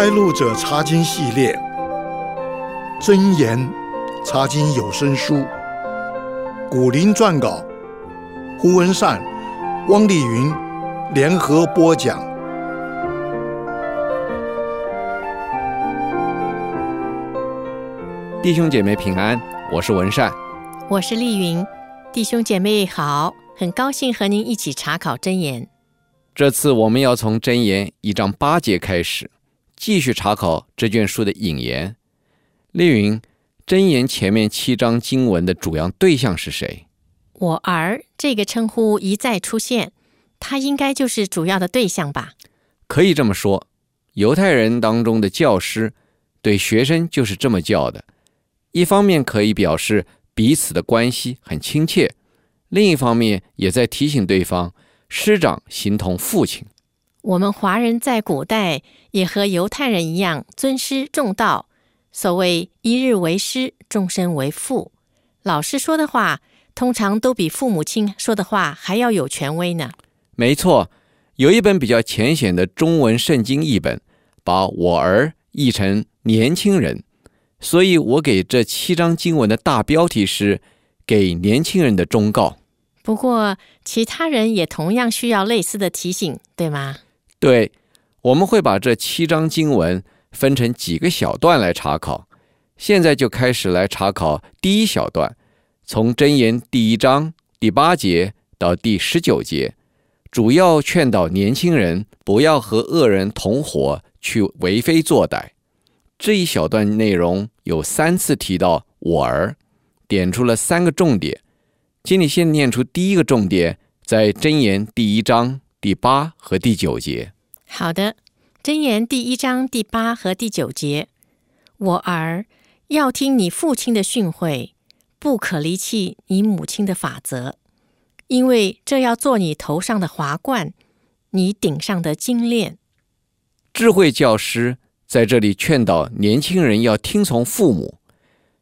开路者查经系列，真言查经有声书，古林撰稿，胡文善、汪丽云联合播讲。弟兄姐妹平安，我是文善，我是丽云，弟兄姐妹好，很高兴和您一起查考真言。这次我们要从真言一章八节开始。继续查考这卷书的引言。丽云，真言前面七章经文的主要对象是谁？我儿这个称呼一再出现，他应该就是主要的对象吧？可以这么说，犹太人当中的教师对学生就是这么叫的。一方面可以表示彼此的关系很亲切，另一方面也在提醒对方，师长形同父亲。我们华人在古代也和犹太人一样尊师重道，所谓一日为师，终身为父。老师说的话，通常都比父母亲说的话还要有权威呢。没错，有一本比较浅显的中文圣经译本，把我儿译成年轻人，所以我给这七章经文的大标题是“给年轻人的忠告”。不过，其他人也同样需要类似的提醒，对吗？对，我们会把这七章经文分成几个小段来查考。现在就开始来查考第一小段，从箴言第一章第八节到第十九节，主要劝导年轻人不要和恶人同伙去为非作歹。这一小段内容有三次提到“我儿”，点出了三个重点。请你先念出第一个重点，在箴言第一章。第八和第九节。好的，箴言第一章第八和第九节。我儿要听你父亲的训诲，不可离弃你母亲的法则，因为这要做你头上的华冠，你顶上的金链。智慧教师在这里劝导年轻人要听从父母。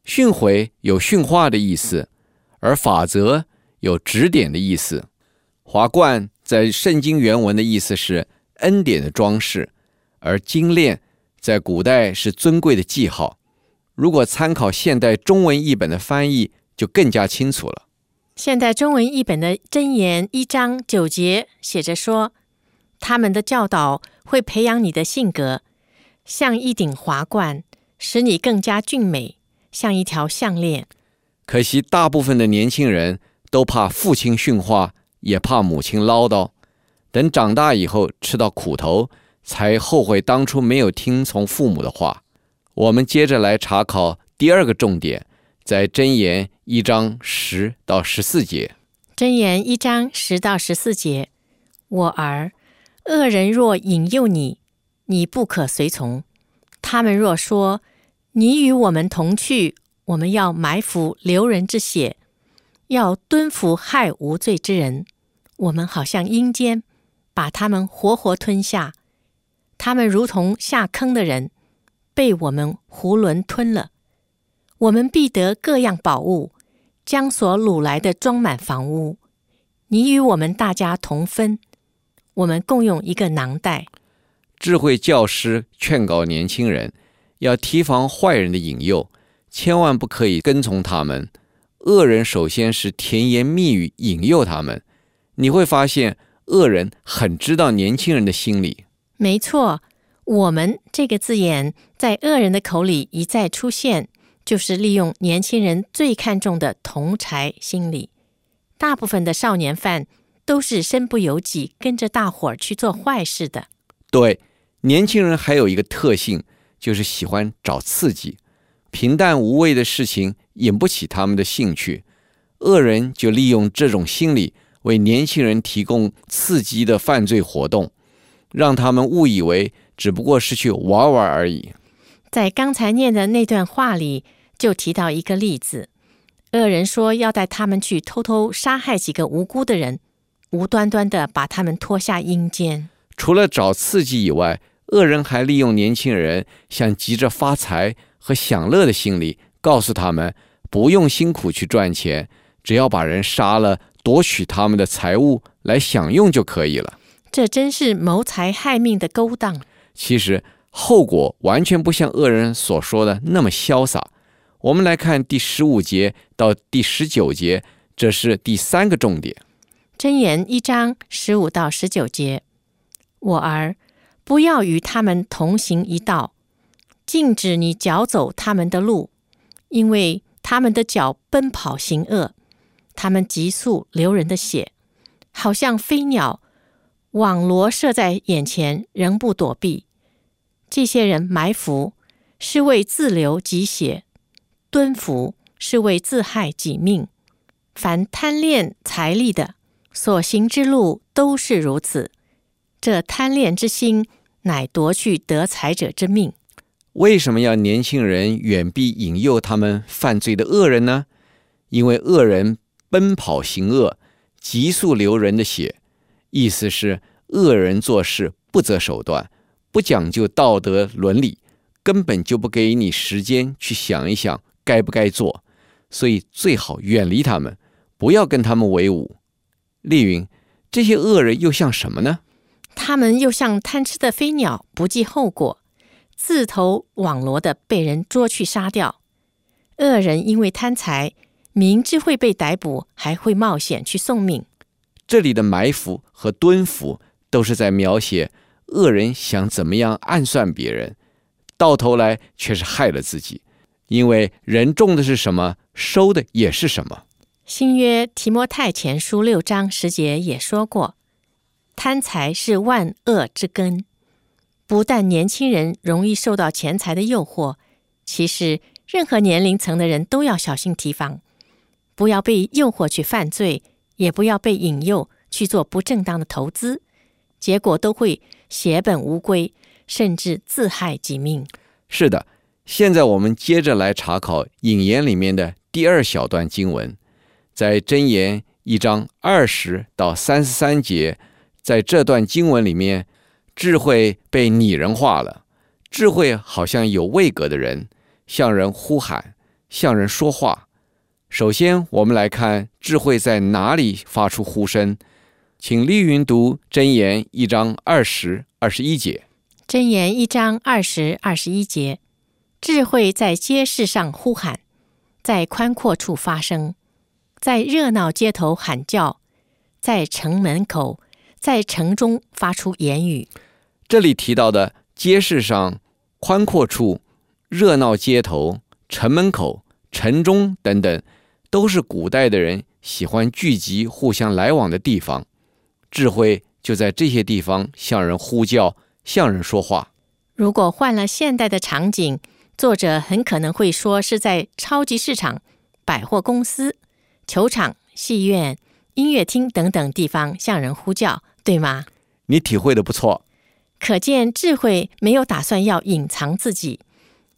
训诲有训话的意思，而法则有指点的意思。华冠。在圣经原文的意思是恩典的装饰，而金链在古代是尊贵的记号。如果参考现代中文译本的翻译，就更加清楚了。现代中文译本的箴言一章九节写着说：“他们的教导会培养你的性格，像一顶华冠，使你更加俊美，像一条项链。”可惜，大部分的年轻人都怕父亲训话。也怕母亲唠叨，等长大以后吃到苦头，才后悔当初没有听从父母的话。我们接着来查考第二个重点，在箴言一章十到十四节。箴言一章十到十四节，我儿，恶人若引诱你，你不可随从；他们若说，你与我们同去，我们要埋伏流人之血，要蹲伏害无罪之人。我们好像阴间，把他们活活吞下。他们如同下坑的人，被我们囫囵吞了。我们必得各样宝物，将所掳来的装满房屋。你与我们大家同分，我们共用一个囊袋。智慧教师劝告年轻人，要提防坏人的引诱，千万不可以跟从他们。恶人首先是甜言蜜语引诱他们。你会发现，恶人很知道年轻人的心理。没错，我们这个字眼在恶人的口里一再出现，就是利用年轻人最看重的同侪心理。大部分的少年犯都是身不由己，跟着大伙儿去做坏事的。对，年轻人还有一个特性，就是喜欢找刺激，平淡无味的事情引不起他们的兴趣。恶人就利用这种心理。为年轻人提供刺激的犯罪活动，让他们误以为只不过是去玩玩而已。在刚才念的那段话里，就提到一个例子：恶人说要带他们去偷偷杀害几个无辜的人，无端端的把他们拖下阴间。除了找刺激以外，恶人还利用年轻人想急着发财和享乐的心理，告诉他们不用辛苦去赚钱，只要把人杀了。夺取他们的财物来享用就可以了，这真是谋财害命的勾当。其实后果完全不像恶人所说的那么潇洒。我们来看第十五节到第十九节，这是第三个重点。箴言一章十五到十九节，我儿，不要与他们同行一道，禁止你脚走他们的路，因为他们的脚奔跑行恶，他们急速流人的血，好像飞鸟。网罗设在眼前，仍不躲避。这些人埋伏，是为自流己血；蹲伏，是为自害己命。凡贪恋财利的，所行之路都是如此。这贪恋之心，乃夺去得财者之命。为什么要年轻人远避引诱他们犯罪的恶人呢？因为恶人奔跑行恶，急速流人的血。意思是，恶人做事不择手段，不讲究道德伦理，根本就不给你时间去想一想该不该做，所以最好远离他们，不要跟他们为伍。丽云，这些恶人又像什么呢？他们又像贪吃的飞鸟，不计后果，自投网罗的被人捉去杀掉。恶人因为贪财，明知会被逮捕，还会冒险去送命。这里的埋伏和蹲伏都是在描写恶人想怎么样暗算别人，到头来却是害了自己。因为人种的是什么，收的也是什么。新约提摩太前书六章十节也说过，贪财是万恶之根。不但年轻人容易受到钱财的诱惑，其实任何年龄层的人都要小心提防，不要被诱惑去犯罪。也不要被引诱去做不正当的投资，结果都会血本无归，甚至自害己命。是的，现在我们接着来查考引言里面的第二小段经文，在箴言一章二十到三十三节，在这段经文里面，智慧被拟人化了。智慧好像有位格的人，向人呼喊，向人说话。首先，我们来看智慧在哪里发出呼声。请丽云读真言一章二十二十一节。真言一章二十二十一节，智慧在街市上呼喊，在宽阔处发声，在热闹街头喊叫，在城门口，在城中发出言语。这里提到的街市上、宽阔处、热闹街头、城门口、城中等等。都是古代的人喜欢聚集、互相来往的地方，智慧就在这些地方向人呼叫、向人说话。如果换了现代的场景，作者很可能会说是在超级市场、百货公司、球场、戏院、音乐厅等等地方向人呼叫，对吗？你体会的不错。可见智慧没有打算要隐藏自己，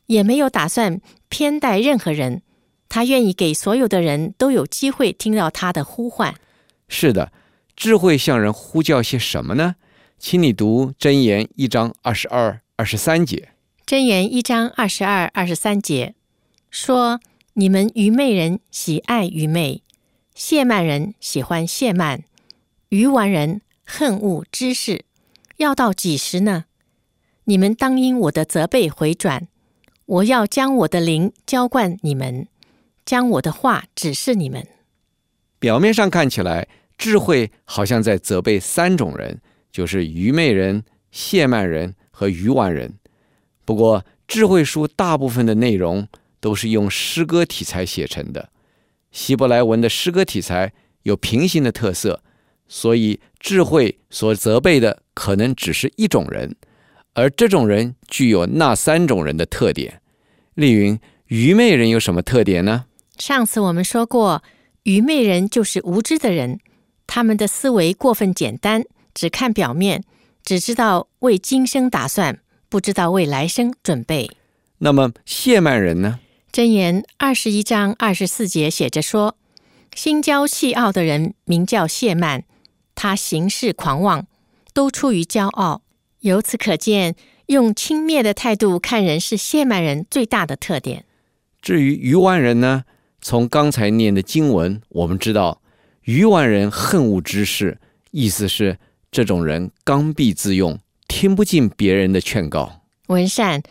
也没有打算偏待任何人。他愿意给所有的人都有机会听到他的呼唤。是的，智慧向人呼叫些什么呢？请你读箴言一章二十二、二十三节。箴言一章二十二、二十三节说：“你们愚昧人喜爱愚昧，亵慢人喜欢亵慢，愚顽人恨恶知识。要到几时呢？你们当因我的责备回转，我要将我的灵浇灌你们。”将我的话指示你们。表面上看起来，智慧好像在责备三种人，就是愚昧人、亵慢人和愚顽人。不过，智慧书大部分的内容都是用诗歌题材写成的。希伯来文的诗歌题材有平行的特色，所以智慧所责备的可能只是一种人，而这种人具有那三种人的特点。丽云，愚昧人有什么特点呢？上次我们说过，愚昧人就是无知的人，他们的思维过分简单，只看表面，只知道为今生打算，不知道为来生准备。那么谢曼人呢？箴言二十一章二十四节写着说：“心骄气傲的人名叫谢曼，他行事狂妄，都出于骄傲。”由此可见，用轻蔑的态度看人是谢曼人最大的特点。至于愚顽人呢？从刚才念的经文，我们知道，愚顽人恨恶知识，意思是这种人刚愎自用，听不进别人的劝告。文善，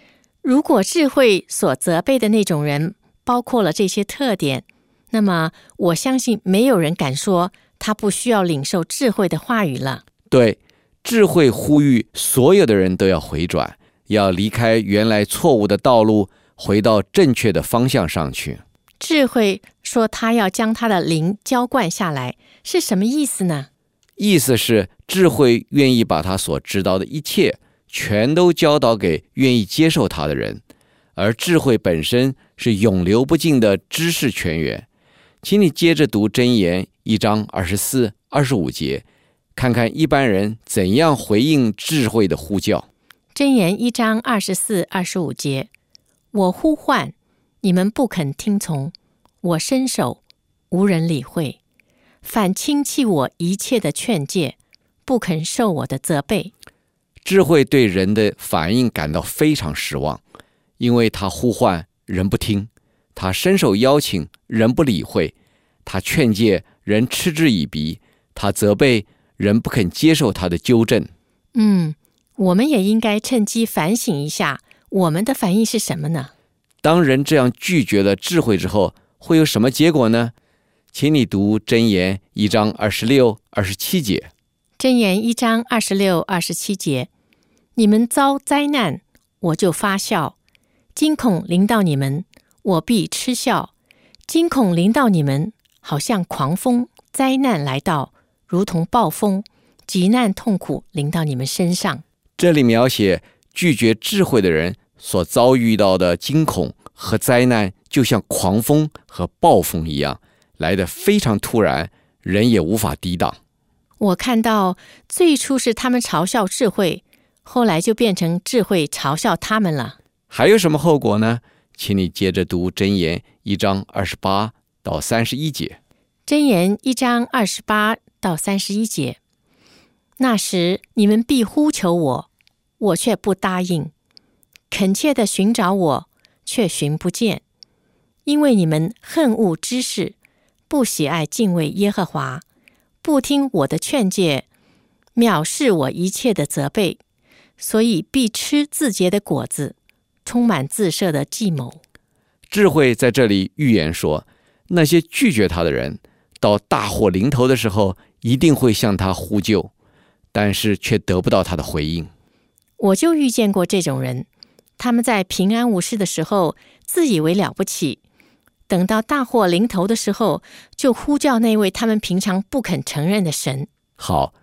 如果智慧所责备的那种人包括了这些特点，那么我相信没有人敢说他不需要领受智慧的话语了。对，智慧呼吁所有的人都要回转，要离开原来错误的道路，回到正确的方向上去。智慧说他要将他的灵浇灌下来，是什么意思呢？意思是智慧愿意把他所知道的一切。全都教导给愿意接受他的人，而智慧本身是永流不尽的知识泉源。请你接着读真言一章二十四、二十五节，看看一般人怎样回应智慧的呼叫。真言一章二十四、二十五节：我呼唤，你们不肯听从；我伸手，无人理会。反轻弃我一切的劝诫，不肯受我的责备。智慧对人的反应感到非常失望，因为他呼唤人不听，他伸手邀请人不理会，他劝诫人嗤之以鼻，他责备人不肯接受他的纠正。嗯，我们也应该趁机反省一下，我们的反应是什么呢？当人这样拒绝了智慧之后，会有什么结果呢？请你读箴言一章二十六、二十七节。箴言一章二十六、二十七节。你们遭灾难，我就发笑；惊恐临到你们，我必嗤笑。惊恐临到你们，好像狂风；灾难来到，如同暴风；急难痛苦临到你们身上。这里描写拒绝智慧的人所遭遇到的惊恐和灾难，就像狂风和暴风一样，来得非常突然，人也无法抵挡。我看到最初是他们嘲笑智慧。后来就变成智慧嘲笑他们了。还有什么后果呢？请你接着读箴言一章二十八到三十一节。箴言一章二十八到三十一节。那时你们必呼求我，我却不答应；恳切地寻找我，却寻不见。因为你们恨恶知识，不喜爱敬畏耶和华，不听我的劝诫，藐视我一切的责备。所以必吃自结的果子，充满自设的计谋。智慧在这里预言说，那些拒绝他的人，到大祸临头的时候，一定会向他呼救，但是却得不到他的回应。我就遇见过这种人，他们在平安无事的时候，自以为了不起，等到大祸临头的时候，就呼叫那位他们平常不肯承认的神。好。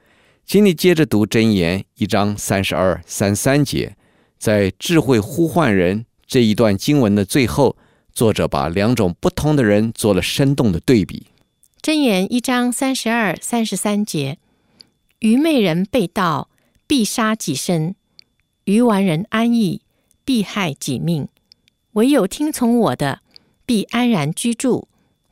请你接着读箴言一章三十二、三三节，在智慧呼唤人这一段经文的最后，作者把两种不同的人做了生动的对比。箴言一章三十二、三十三节：愚昧人被盗，必杀己身；愚顽人安逸，必害己命。唯有听从我的，必安然居住，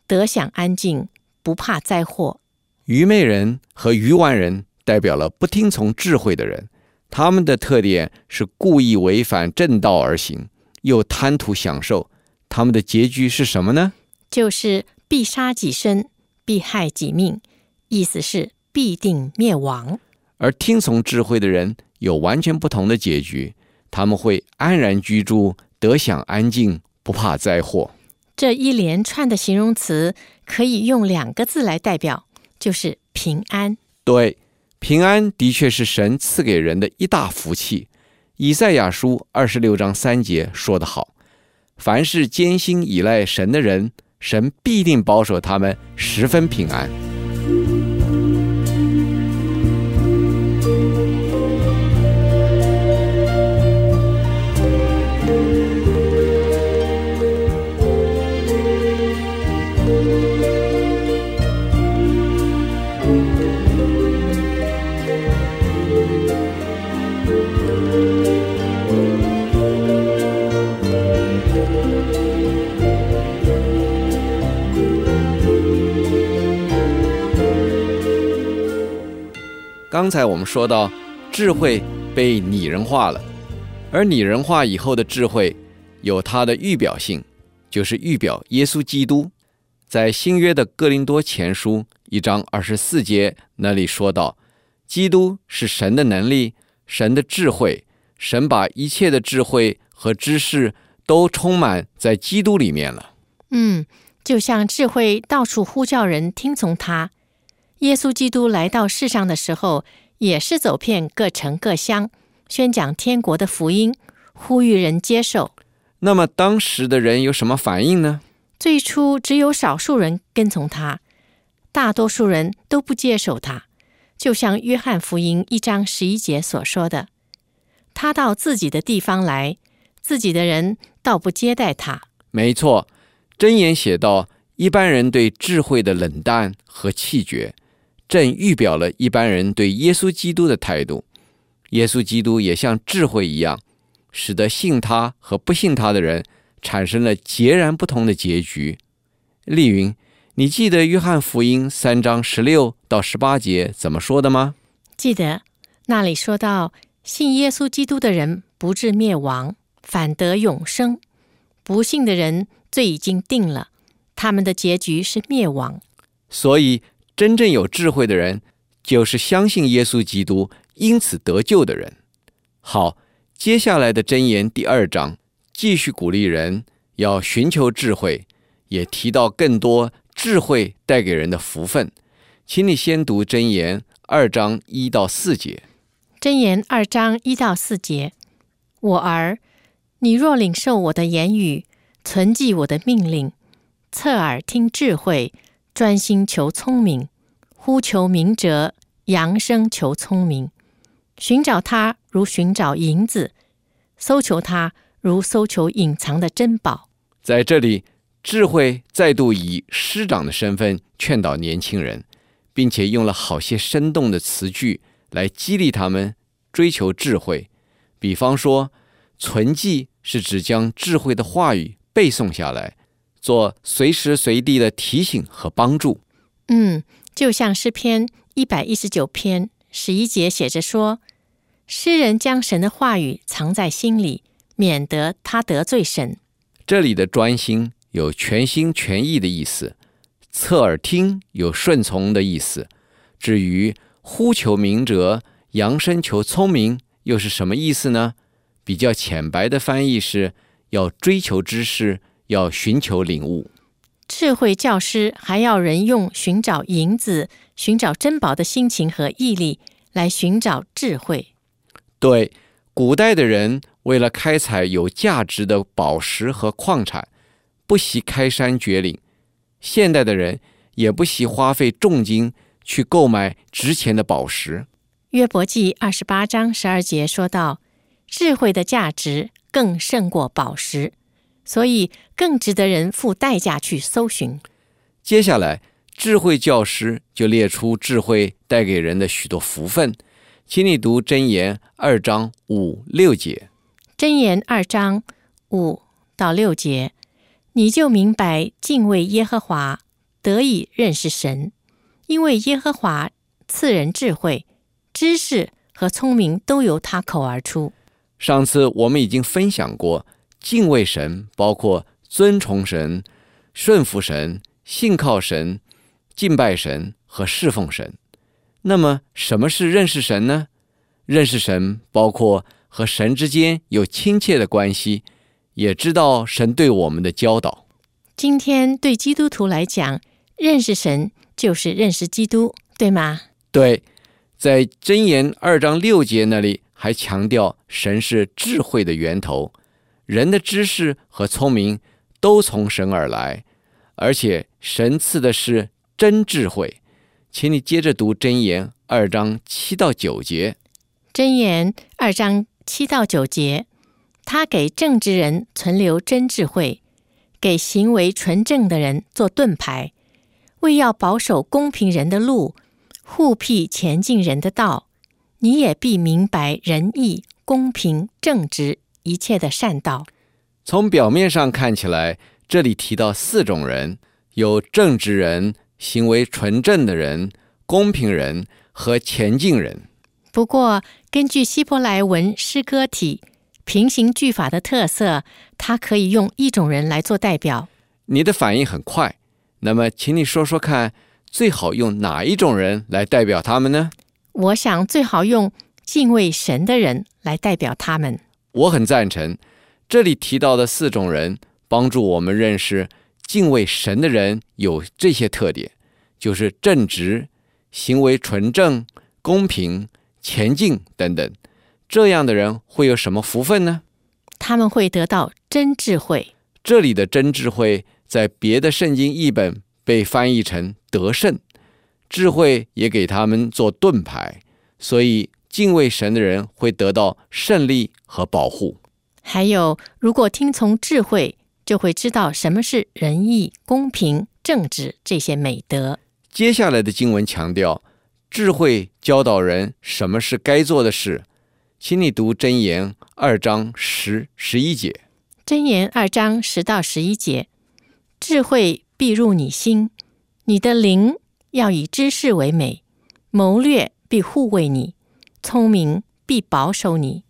得享安静，不怕灾祸。愚昧人和愚顽人。代表了不听从智慧的人，他们的特点是故意违反正道而行，又贪图享受。他们的结局是什么呢？就是必杀己身，必害己命，意思是必定灭亡。而听从智慧的人有完全不同的结局，他们会安然居住，得享安静，不怕灾祸。这一连串的形容词可以用两个字来代表，就是平安。对。平安的确是神赐给人的一大福气。以赛亚书二十六章三节说得好：“凡是艰辛依赖神的人，神必定保守他们十分平安。”刚才我们说到，智慧被拟人化了，而拟人化以后的智慧有它的预表性，就是预表耶稣基督。在新约的哥林多前书一章二十四节那里说道：“基督是神的能力，神的智慧，神把一切的智慧和知识都充满在基督里面了。嗯，就像智慧到处呼叫人听从他。耶稣基督来到世上的时候，也是走遍各城各乡，宣讲天国的福音，呼吁人接受。那么当时的人有什么反应呢？最初只有少数人跟从他，大多数人都不接受他。就像约翰福音一章十一节所说的：“他到自己的地方来，自己的人倒不接待他。”没错，箴言写道：“一般人对智慧的冷淡和气绝。”正预表了一般人对耶稣基督的态度。耶稣基督也像智慧一样，使得信他和不信他的人产生了截然不同的结局。丽云，你记得约翰福音三章十六到十八节怎么说的吗？记得，那里说到，信耶稣基督的人不至灭亡，反得永生；不信的人罪已经定了，他们的结局是灭亡。所以。真正有智慧的人，就是相信耶稣基督，因此得救的人。好，接下来的箴言第二章继续鼓励人要寻求智慧，也提到更多智慧带给人的福分。请你先读箴言二章一到四节。箴言二章一到四节：我儿，你若领受我的言语，存记我的命令，侧耳听智慧。专心求聪明，呼求明哲，扬声求聪明，寻找他如寻找银子，搜求他如搜求隐藏的珍宝。在这里，智慧再度以师长的身份劝导年轻人，并且用了好些生动的词句来激励他们追求智慧。比方说，存记是指将智慧的话语背诵下来。做随时随地的提醒和帮助。嗯，就像诗篇一百一十九篇十一节写着说：“诗人将神的话语藏在心里，免得他得罪神。”这里的专心有全心全意的意思，侧耳听有顺从的意思。至于呼求明哲、扬声求聪明，又是什么意思呢？比较浅白的翻译是要追求知识。要寻求领悟，智慧教师还要人用寻找银子、寻找珍宝的心情和毅力来寻找智慧。对，古代的人为了开采有价值的宝石和矿产，不惜开山掘岭；现代的人也不惜花费重金去购买值钱的宝石。约伯记二十八章十二节说道：“智慧的价值更胜过宝石。”所以更值得人付代价去搜寻。接下来，智慧教师就列出智慧带给人的许多福分，请你读箴言二章五六节。箴言二章五到六节，你就明白敬畏耶和华，得以认识神，因为耶和华赐人智慧、知识和聪明，都由他口而出。上次我们已经分享过。敬畏神包括尊崇神、顺服神、信靠神、敬拜神和侍奉神。那么，什么是认识神呢？认识神包括和神之间有亲切的关系，也知道神对我们的教导。今天对基督徒来讲，认识神就是认识基督，对吗？对，在箴言二章六节那里还强调神是智慧的源头。人的知识和聪明都从神而来，而且神赐的是真智慧。请你接着读箴言二章七到九节。箴言二章七到九节，他给正直人存留真智慧，给行为纯正的人做盾牌，为要保守公平人的路，护庇前进人的道。你也必明白仁义、公平、正直。一切的善道，从表面上看起来，这里提到四种人：有正直人、行为纯正的人、公平人和前进人。不过，根据希伯来文诗歌体平行句法的特色，它可以用一种人来做代表。你的反应很快，那么，请你说说看，最好用哪一种人来代表他们呢？我想最好用敬畏神的人来代表他们。我很赞成这里提到的四种人，帮助我们认识敬畏神的人有这些特点，就是正直、行为纯正、公平、虔敬等等。这样的人会有什么福分呢？他们会得到真智慧。这里的真智慧，在别的圣经译本被翻译成得胜，智慧也给他们做盾牌，所以敬畏神的人会得到胜利和保护。还有，如果听从智慧，就会知道什么是仁义、公平、正直这些美德。接下来的经文强调，智慧教导人什么是该做的事。请你读箴言二章十十一节。箴言二章十到十一节，智慧必入你心，你的灵要以知识为美，谋略必护卫你，聪明必保守你。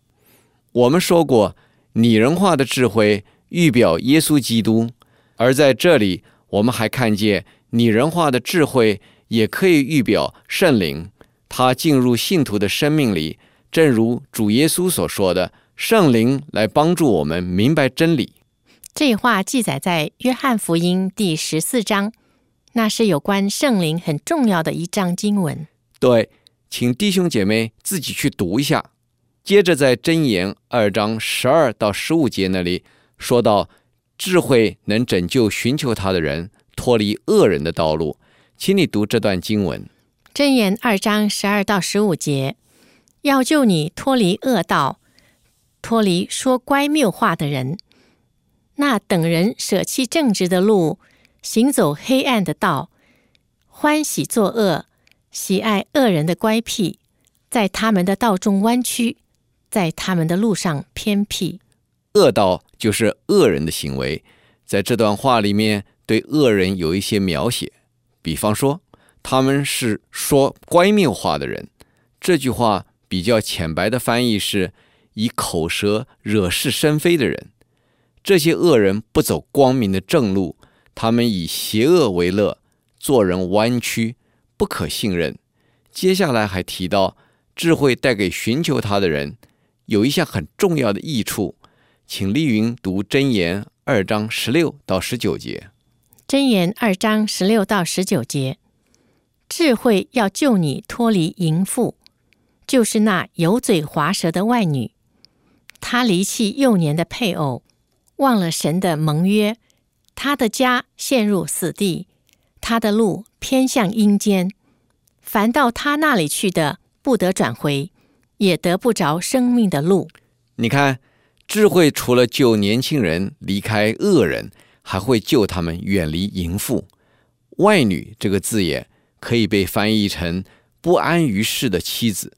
我们说过，拟人化的智慧预表耶稣基督，而在这里，我们还看见拟人化的智慧也可以预表圣灵，他进入信徒的生命里。正如主耶稣所说的，圣灵来帮助我们明白真理。这话记载在约翰福音第十四章，那是有关圣灵很重要的一章经文。对，请弟兄姐妹自己去读一下。接着在箴言二章十二到十五节那里说到，智慧能拯救寻求他的人脱离恶人的道路。请你读这段经文。箴言二章十二到十五节。要救你脱离恶道，脱离说乖谬话的人。那等人舍弃正直的路，行走黑暗的道，欢喜作恶，喜爱恶人的乖僻，在他们的道中弯曲，在他们的路上偏僻。恶道就是恶人的行为。在这段话里面，对恶人有一些描写，比方说，他们是说乖谬话的人。这句话。比较浅白的翻译是以口舌惹是生非的人，这些恶人不走光明的正路，他们以邪恶为乐，做人弯曲，不可信任。接下来还提到智慧带给寻求他的人有一项很重要的益处，请丽云读箴言二章十六到十九节。箴言二章十六到十九节，智慧要救你脱离淫妇。就是那油嘴滑舌的外女，她离弃幼年的配偶，忘了神的盟约，她的家陷入死地，她的路偏向阴间。凡到她那里去的，不得转回，也得不着生命的路。你看，智慧除了救年轻人离开恶人，还会救他们远离淫妇。外女这个字眼可以被翻译成不安于世的妻子。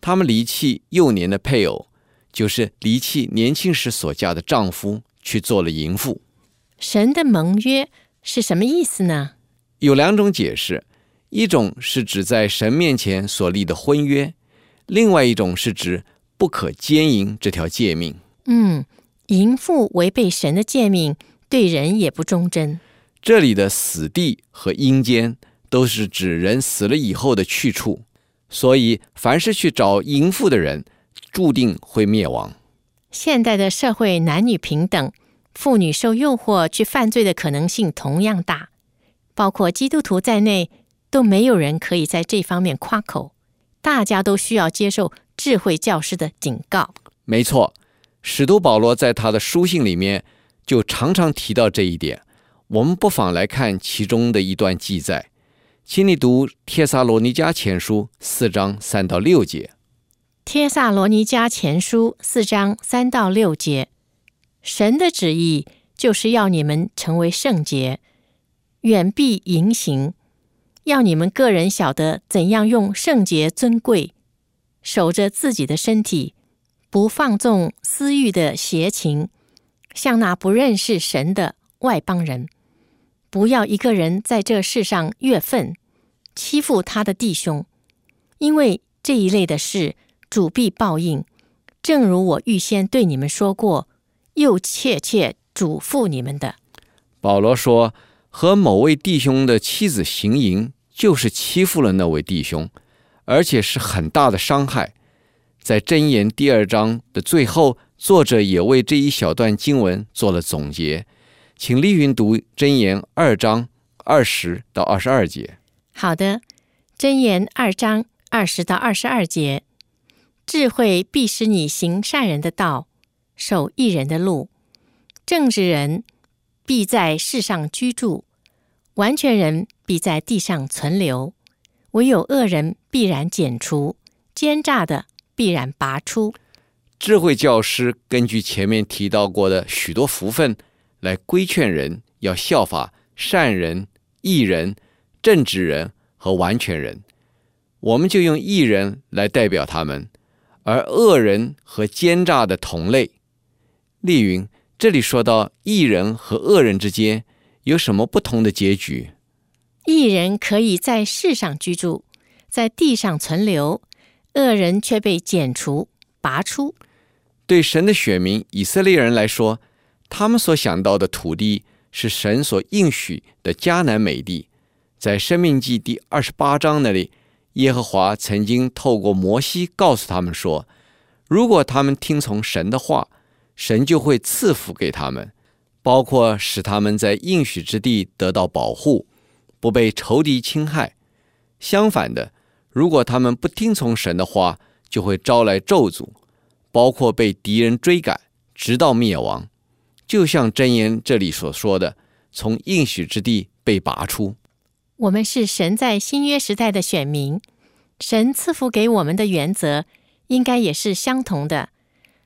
他们离弃幼年的配偶，就是离弃年轻时所嫁的丈夫，去做了淫妇。神的盟约是什么意思呢？有两种解释，一种是指在神面前所立的婚约，另外一种是指不可奸淫这条诫命。嗯，淫妇违背神的诫命，对人也不忠贞。这里的死地和阴间都是指人死了以后的去处。所以，凡是去找淫妇的人，注定会灭亡。现代的社会男女平等，妇女受诱惑去犯罪的可能性同样大，包括基督徒在内，都没有人可以在这方面夸口。大家都需要接受智慧教师的警告。没错，使徒保罗在他的书信里面就常常提到这一点。我们不妨来看其中的一段记载。请你读《帖撒罗尼迦前书》四章三到六节。《帖撒罗尼迦前书》四章三到六节，神的旨意就是要你们成为圣洁，远避淫行，要你们个人晓得怎样用圣洁尊贵，守着自己的身体，不放纵私欲的邪情，像那不认识神的外邦人。不要一个人在这世上越愤，欺负他的弟兄，因为这一类的事，主必报应。正如我预先对你们说过，又切切嘱咐你们的。保罗说，和某位弟兄的妻子行淫，就是欺负了那位弟兄，而且是很大的伤害。在箴言第二章的最后，作者也为这一小段经文做了总结，请丽云读箴言二章二十到二十二节。好的，箴言二章二十到二十二节，智慧必使你行善人的道，守义人的路，正直人必在世上居住，完全人必在地上存留，唯有恶人必然剪除，奸诈的。必然拔出。智慧教师根据前面提到过的许多福分，来规劝人要效法善人、义人、正直人和完全人。我们就用义人来代表他们，而恶人和奸诈的同类。丽云，这里说到义人和恶人之间有什么不同的结局？义人可以在世上居住，在地上存留。恶人却被剪除、拔出。对神的选民以色列人来说，他们所想到的土地是神所应许的迦南美地。在生命记第二十八章那里，耶和华曾经透过摩西告诉他们说，如果他们听从神的话，神就会赐福给他们，包括使他们在应许之地得到保护，不被仇敌侵害。相反的。如果他们不听从神的话，就会招来咒诅，包括被敌人追赶，直到灭亡。就像箴言这里所说的，从应许之地被拔出。我们是神在新约时代的选民，神赐福给我们的原则应该也是相同的。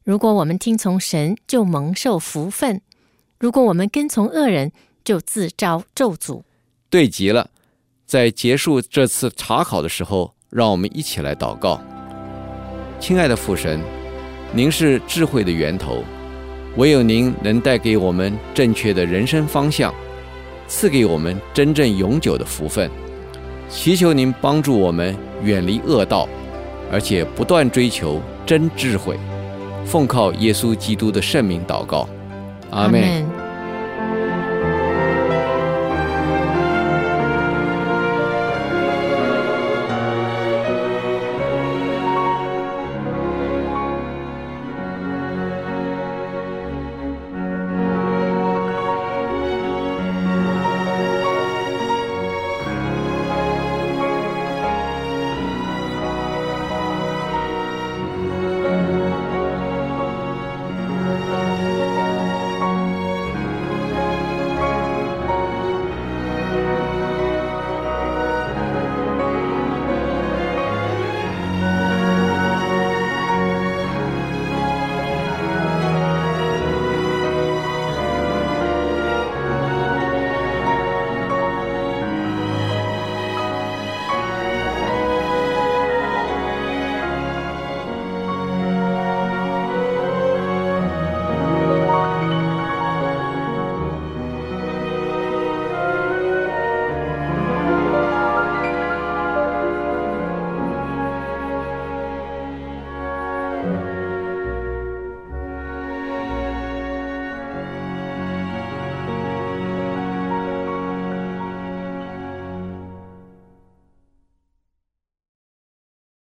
如果我们听从神，就蒙受福分；如果我们跟从恶人，就自招咒诅。对极了，在结束这次查考的时候。让我们一起来祷告，亲爱的父神，您是智慧的源头，唯有您能带给我们正确的人生方向，赐给我们真正永久的福分。祈求您帮助我们远离恶道，而且不断追求真智慧。奉靠耶稣基督的圣名祷告，阿门。